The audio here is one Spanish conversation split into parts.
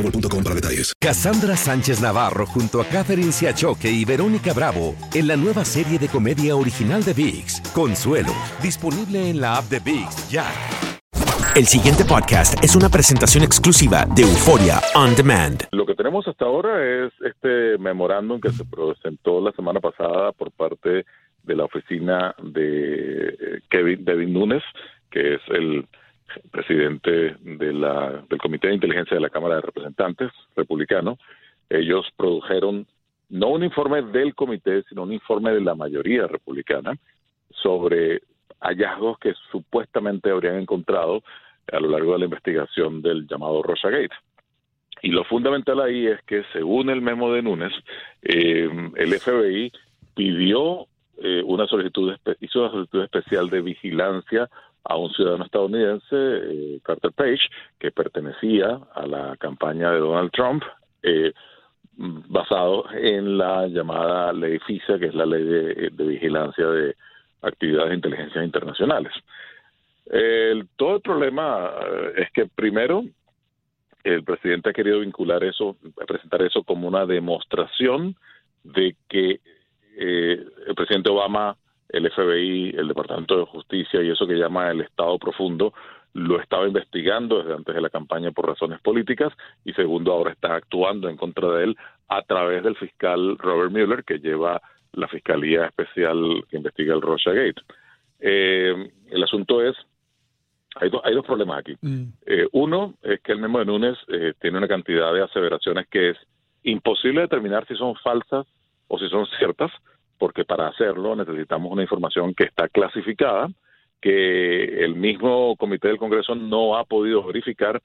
boostmobile.com para detalles. Cassandra Sánchez Navarro junto a Catherine Siachoque y Verónica Bravo en la nueva serie de comedia original de VIX, Consuelo, disponible en la app de VIX ya. El siguiente podcast es una presentación exclusiva de Euforia On Demand. Lo que tenemos hasta ahora es este memorándum que se presentó la semana pasada por parte de la oficina de eh, Kevin Devin Nunes, que es el presidente de la, del Comité de Inteligencia de la Cámara de Representantes republicano. Ellos produjeron no un informe del comité, sino un informe de la mayoría republicana sobre hallazgos que supuestamente habrían encontrado a lo largo de la investigación del llamado Gate. Y lo fundamental ahí es que, según el memo de Núñez, eh, el FBI pidió eh, una solicitud, hizo una solicitud especial de vigilancia a un ciudadano estadounidense, eh, Carter Page, que pertenecía a la campaña de Donald Trump, eh, basado en la llamada ley FISA, que es la ley de, de vigilancia de actividades de inteligencia internacionales. El, todo el problema eh, es que primero el presidente ha querido vincular eso, presentar eso como una demostración de que eh, el presidente Obama, el FBI, el Departamento de Justicia y eso que llama el Estado Profundo lo estaba investigando desde antes de la campaña por razones políticas y segundo ahora está actuando en contra de él a través del fiscal Robert Mueller que lleva la Fiscalía Especial que investiga el Russia Gate. Eh, el asunto es, hay, hay dos problemas aquí. Eh, uno es que el memo de Núñez eh, tiene una cantidad de aseveraciones que es imposible determinar si son falsas o si son ciertas, porque para hacerlo necesitamos una información que está clasificada, que el mismo comité del Congreso no ha podido verificar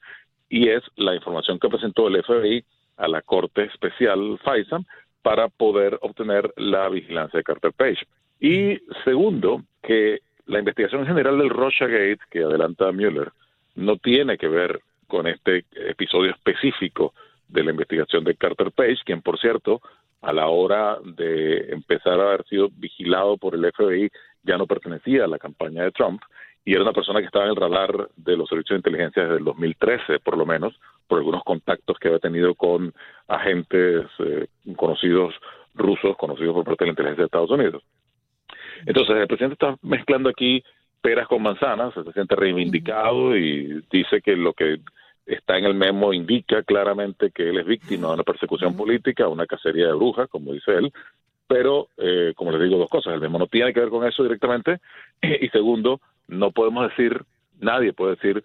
y es la información que presentó el FBI a la Corte Especial FISA para poder obtener la vigilancia de Carter Page. Y segundo, que la investigación general del Gate que adelanta Mueller no tiene que ver con este episodio específico de la investigación de Carter Page, quien por cierto, a la hora de empezar a haber sido vigilado por el FBI, ya no pertenecía a la campaña de Trump y era una persona que estaba en el radar de los servicios de inteligencia desde el 2013, por lo menos, por algunos contactos que había tenido con agentes eh, conocidos rusos, conocidos por parte de la inteligencia de Estados Unidos. Entonces, el presidente está mezclando aquí peras con manzanas, se siente reivindicado y dice que lo que está en el memo indica claramente que él es víctima de una persecución política, una cacería de brujas, como dice él, pero, eh, como les digo, dos cosas. El memo no tiene que ver con eso directamente. Y segundo, no podemos decir, nadie puede decir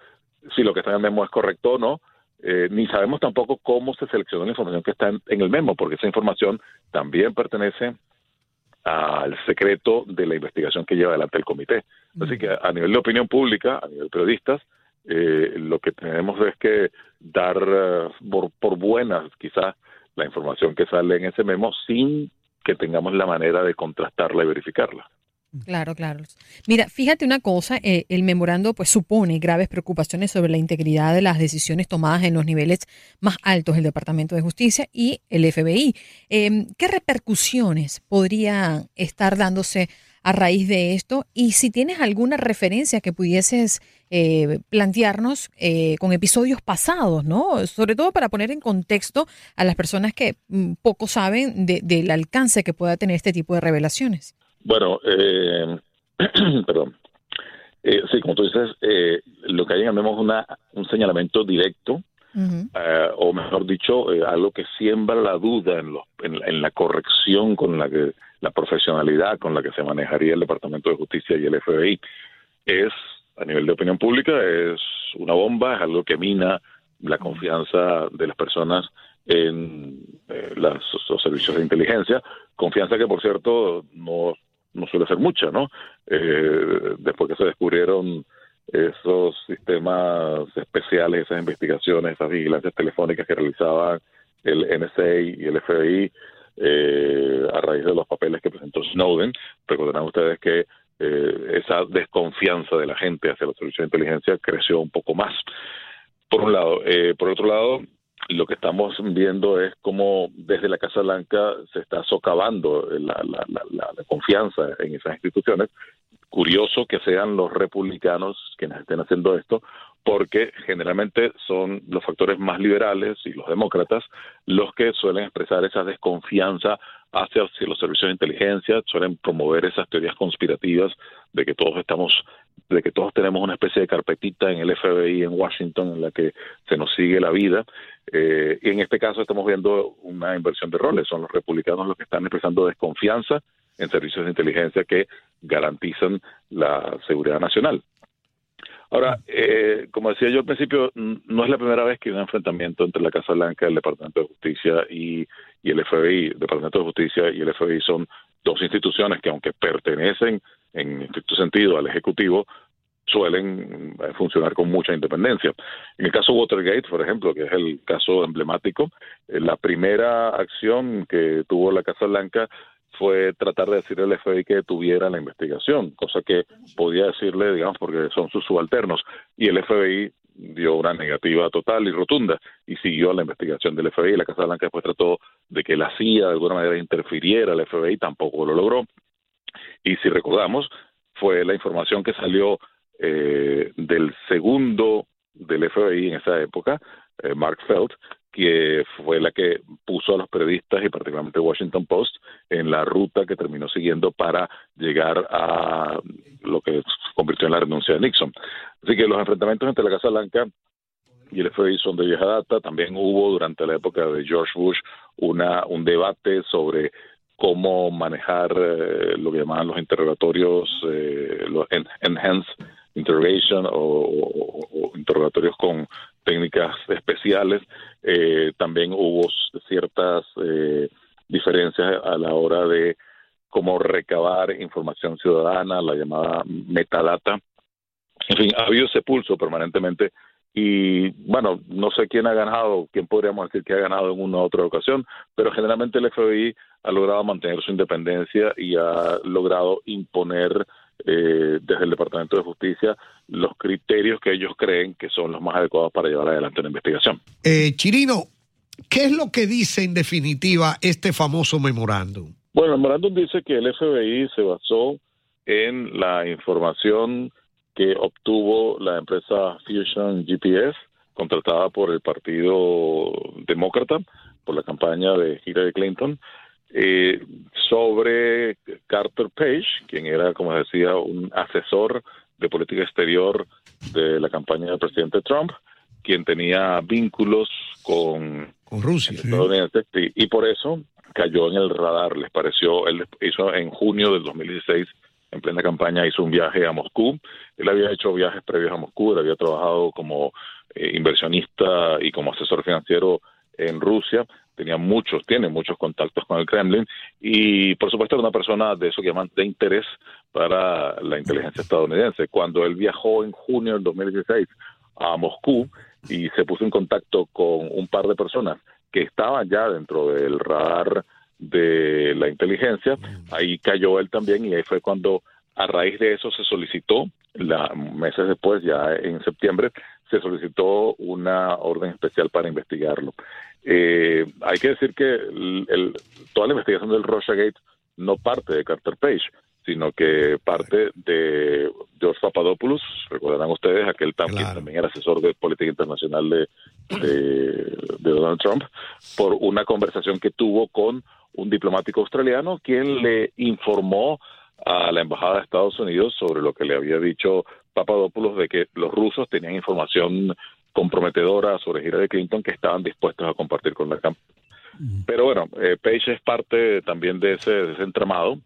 si lo que está en el memo es correcto o no, eh, ni sabemos tampoco cómo se seleccionó la información que está en, el memo, porque esa información también pertenece al secreto de la investigación que lleva adelante el comité. Así que a nivel de opinión pública, a nivel de periodistas, eh, lo que tenemos es que dar por, por buenas quizás la información que sale en ese memo sin que tengamos la manera de contrastarla y verificarla. Claro, claro. Mira, fíjate una cosa, eh, el memorando pues supone graves preocupaciones sobre la integridad de las decisiones tomadas en los niveles más altos del Departamento de Justicia y el FBI. Em, ¿Qué repercusiones podrían estar dándose a raíz de esto? Y si tienes alguna referencia que pudieses eh, plantearnos eh, con episodios pasados, ¿no? Sobre todo para poner en contexto a las personas que mm, poco saben del alcance que pueda tener este tipo de revelaciones. Bueno, eh, perdón. Eh, sí, como tú dices, eh, lo que hay en una, un señalamiento directo, eh, o mejor dicho, algo que siembra la duda en, en, la corrección con la que, la profesionalidad con la que se manejaría el Departamento de Justicia y el FBI. Es, a nivel de opinión pública, es una bomba, es algo que mina la confianza de las personas en los servicios de inteligencia, confianza que, por cierto, no no suele ser mucha, ¿no? Eh, después que se descubrieron esos sistemas especiales, esas investigaciones, esas vigilancias telefónicas que realizaban el NSA y el FBI eh, a raíz de los papeles que presentó Snowden, recordarán ustedes que eh, esa desconfianza de la gente hacia los servicios de inteligencia creció un poco más. Por un lado. por otro lado, lo que estamos viendo es cómo desde la Casa Blanca se está socavando la, confianza en esas instituciones. Curioso que sean los republicanos quienes estén haciendo esto, porque generalmente son los factores más liberales y los demócratas los que suelen expresar esa desconfianza hacia los servicios de inteligencia, suelen promover esas teorías conspirativas de que todos estamos de que todos tenemos una especie de carpetita en el FBI en Washington en la que se nos sigue la vida. Eh, y en este caso estamos viendo una inversión de roles. Son los republicanos los que están expresando desconfianza en servicios de inteligencia que garantizan la seguridad nacional. Ahora, eh, como decía yo al principio, no es la primera vez que hay un enfrentamiento entre la Casa Blanca, el Departamento de Justicia y, y el FBI. El Departamento de Justicia y el FBI son dos instituciones que, aunque pertenecen en estricto sentido al Ejecutivo, suelen eh, funcionar con mucha independencia. En el caso Watergate, por ejemplo, que es el caso emblemático, eh, la primera acción que tuvo la Casa Blanca fue tratar de decirle al FBI que detuviera la investigación, cosa que podía decirle, digamos, porque son sus subalternos, y el FBI dio una negativa total y rotunda y siguió la investigación del FBI. La Casa Blanca después trató de que la CIA de alguna manera interfiriera al FBI, tampoco lo logró. Y si recordamos, fue la información que salió eh, del segundo del FBI en esa época, eh, Mark Felt, que fue la que puso a los periodistas y particularmente Washington Post en la ruta que terminó siguiendo para llegar a lo que convirtió en la renuncia de Nixon. Así que los enfrentamientos entre la Casa Blanca y el FBI son de vieja data. También hubo durante la época de George Bush una, un debate sobre cómo manejar eh, lo que llamaban los interrogatorios, eh, los enhanced interrogation o, interrogatorios con técnicas especiales. Eh, también hubo ciertas eh, diferencias a la hora de cómo recabar información ciudadana, la llamada metadata. En fin, ha habido ese pulso permanentemente y bueno, no sé quién ha ganado, quién podríamos decir que ha ganado en una u otra ocasión, pero generalmente el FBI ha logrado mantener su independencia y ha logrado imponer eh, desde el Departamento de Justicia los criterios que ellos creen que son los más adecuados para llevar adelante una investigación. Eh, Chirino, ¿qué es lo que dice en definitiva este famoso memorándum? Bueno, el memorándum dice que el FBI se basó en la información que obtuvo la empresa Fusion GPS, contratada por el Partido Demócrata, por la campaña de Hillary Clinton, eh, sobre Carter Page, quien era, como decía, un asesor de política exterior de la campaña del presidente Trump, quien tenía vínculos con, Rusia. y por eso cayó en el radar, les pareció, él hizo en junio del 2016 en plena campaña hizo un viaje a Moscú. Él había hecho viajes previos a Moscú, él había trabajado como eh, inversionista y como asesor financiero en Rusia, tenía muchos, tiene muchos contactos con el Kremlin y por supuesto era una persona de eso que de interés para la inteligencia estadounidense. Cuando él viajó en junio del 2016 a Moscú y se puso en contacto con un par de personas que estaban ya dentro del radar de la inteligencia, ahí cayó él también y ahí fue cuando A raíz de eso se solicitó, la, meses después, ya en septiembre, se solicitó una orden especial para investigarlo. Eh, hay que decir que el, el, toda la investigación del Gate no parte de Carter Page, sino que parte de George Papadopoulos, recordarán ustedes, aquel también, también era asesor de política internacional de, de, Donald Trump, por una conversación que tuvo con un diplomático australiano, quien le informó a la Embajada de Estados Unidos sobre lo que le había dicho Papadopoulos de que los rusos tenían información comprometedora sobre Hillary Clinton que estaban dispuestos a compartir con la campaña. Pero bueno, eh, Page es parte también de ese, de ese entramado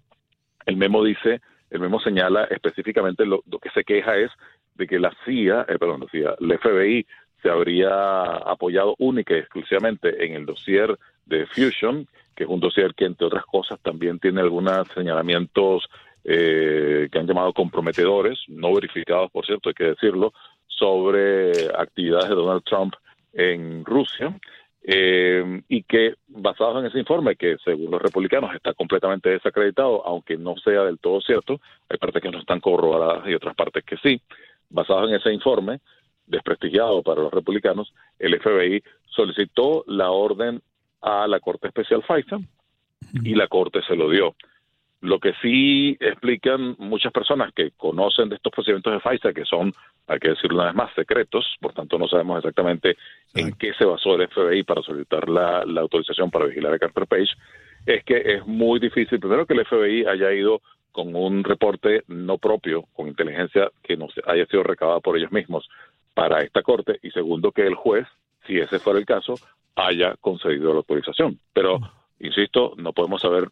el memo dice, el memo señala específicamente lo, que se queja es de que la CIA, eh, perdón, la CIA, el FBI se habría apoyado única y exclusivamente en el dossier de Fusion, que es un dossier que entre otras cosas también tiene algunos señalamientos eh, que han llamado comprometedores, no verificados por cierto, hay que decirlo, sobre actividades de Donald Trump en Rusia eh, y que basados en ese informe, que según los republicanos está completamente desacreditado, aunque no sea del todo cierto, hay partes que no están corroboradas y otras partes que sí, basados en ese informe, desprestigiado para los republicanos, el FBI solicitó la orden a la Corte Especial FISA y la Corte se lo dio. Lo que sí explican muchas personas que conocen de estos procedimientos de FISA, que son, hay que decirlo una vez más, secretos, por tanto no sabemos exactamente en qué se basó el FBI para solicitar la, autorización para vigilar a Carter Page, es que es muy difícil, primero que el FBI haya ido con un reporte no propio, con inteligencia que no haya sido recabada por ellos mismos para esta corte, y segundo que el juez, si ese fuera el caso, haya concedido la autorización. Pero, insisto, no podemos saber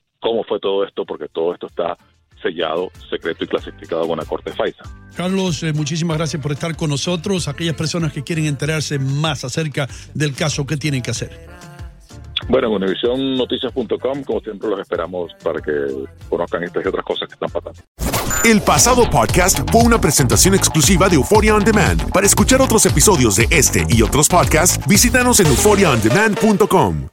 fue todo esto, porque todo esto está sellado, secreto y clasificado con la Corte FISA. Carlos, eh, muchísimas gracias por estar con nosotros. Aquellas personas que quieren enterarse más acerca del caso, ¿qué tienen que hacer? Bueno, en univisionnoticias.com, como siempre, los esperamos para que conozcan estas y otras cosas que están pasando. El pasado podcast fue una presentación exclusiva de Euphoria On Demand. Para escuchar otros episodios de este y otros podcasts, visítanos en euphoriaondemand.com.